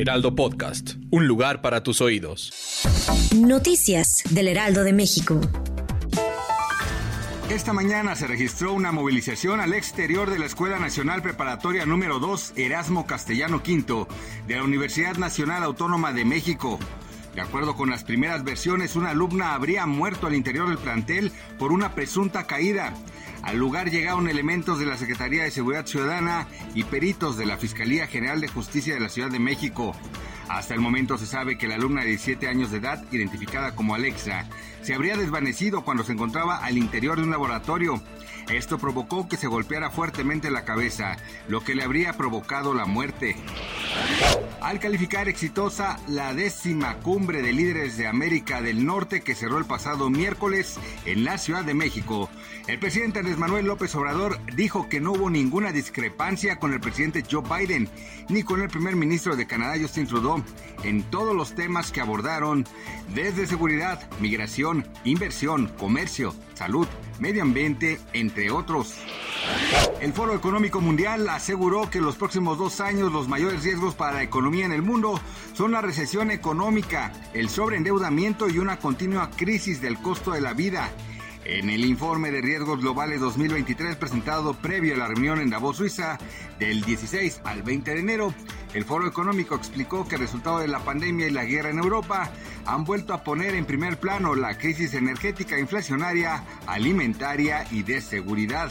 Heraldo Podcast, un lugar para tus oídos. Noticias del Heraldo de México. Esta mañana se registró una movilización al exterior de la Escuela Nacional Preparatoria número 2 Erasmo Castellano V de la Universidad Nacional Autónoma de México. De acuerdo con las primeras versiones, una alumna habría muerto al interior del plantel por una presunta caída. Al lugar llegaron elementos de la Secretaría de Seguridad Ciudadana y peritos de la Fiscalía General de Justicia de la Ciudad de México. Hasta el momento se sabe que la alumna de 17 años de edad, identificada como Alexa, se habría desvanecido cuando se encontraba al interior de un laboratorio. Esto provocó que se golpeara fuertemente la cabeza, lo que le habría provocado la muerte. Al calificar exitosa la décima cumbre de líderes de América del Norte que cerró el pasado miércoles en la Ciudad de México, el presidente Andrés Manuel López Obrador dijo que no hubo ninguna discrepancia con el presidente Joe Biden ni con el primer ministro de Canadá Justin Trudeau en todos los temas que abordaron, desde seguridad, migración, inversión, comercio, salud, medio ambiente, entre otros. El Foro Económico Mundial aseguró que en los próximos dos años los mayores riesgos para la economía en el mundo son la recesión económica, el sobreendeudamiento y una continua crisis del costo de la vida. En el informe de riesgos globales 2023 presentado previo a la reunión en Davos, Suiza, del 16 al 20 de enero, el Foro Económico explicó que el resultado de la pandemia y la guerra en Europa han vuelto a poner en primer plano la crisis energética, inflacionaria, alimentaria y de seguridad.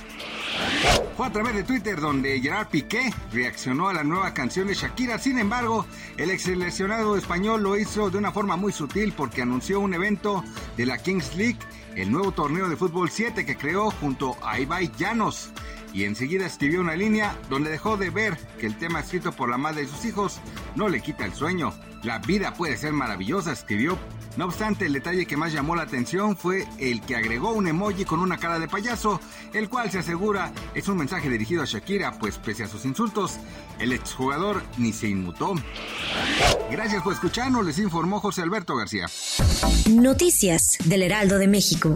Fue a través de Twitter donde Gerard Piqué reaccionó a la nueva canción de Shakira. Sin embargo, el ex seleccionado español lo hizo de una forma muy sutil porque anunció un evento de la Kings League, el nuevo torneo de fútbol 7 que creó junto a Ibai Llanos. Y enseguida escribió una línea donde dejó de ver que el tema escrito por la madre de sus hijos no le quita el sueño. La vida puede ser maravillosa, escribió. No obstante, el detalle que más llamó la atención fue el que agregó un emoji con una cara de payaso, el cual se asegura es un mensaje dirigido a Shakira, pues pese a sus insultos, el exjugador ni se inmutó. Gracias por escucharnos, les informó José Alberto García. Noticias del Heraldo de México.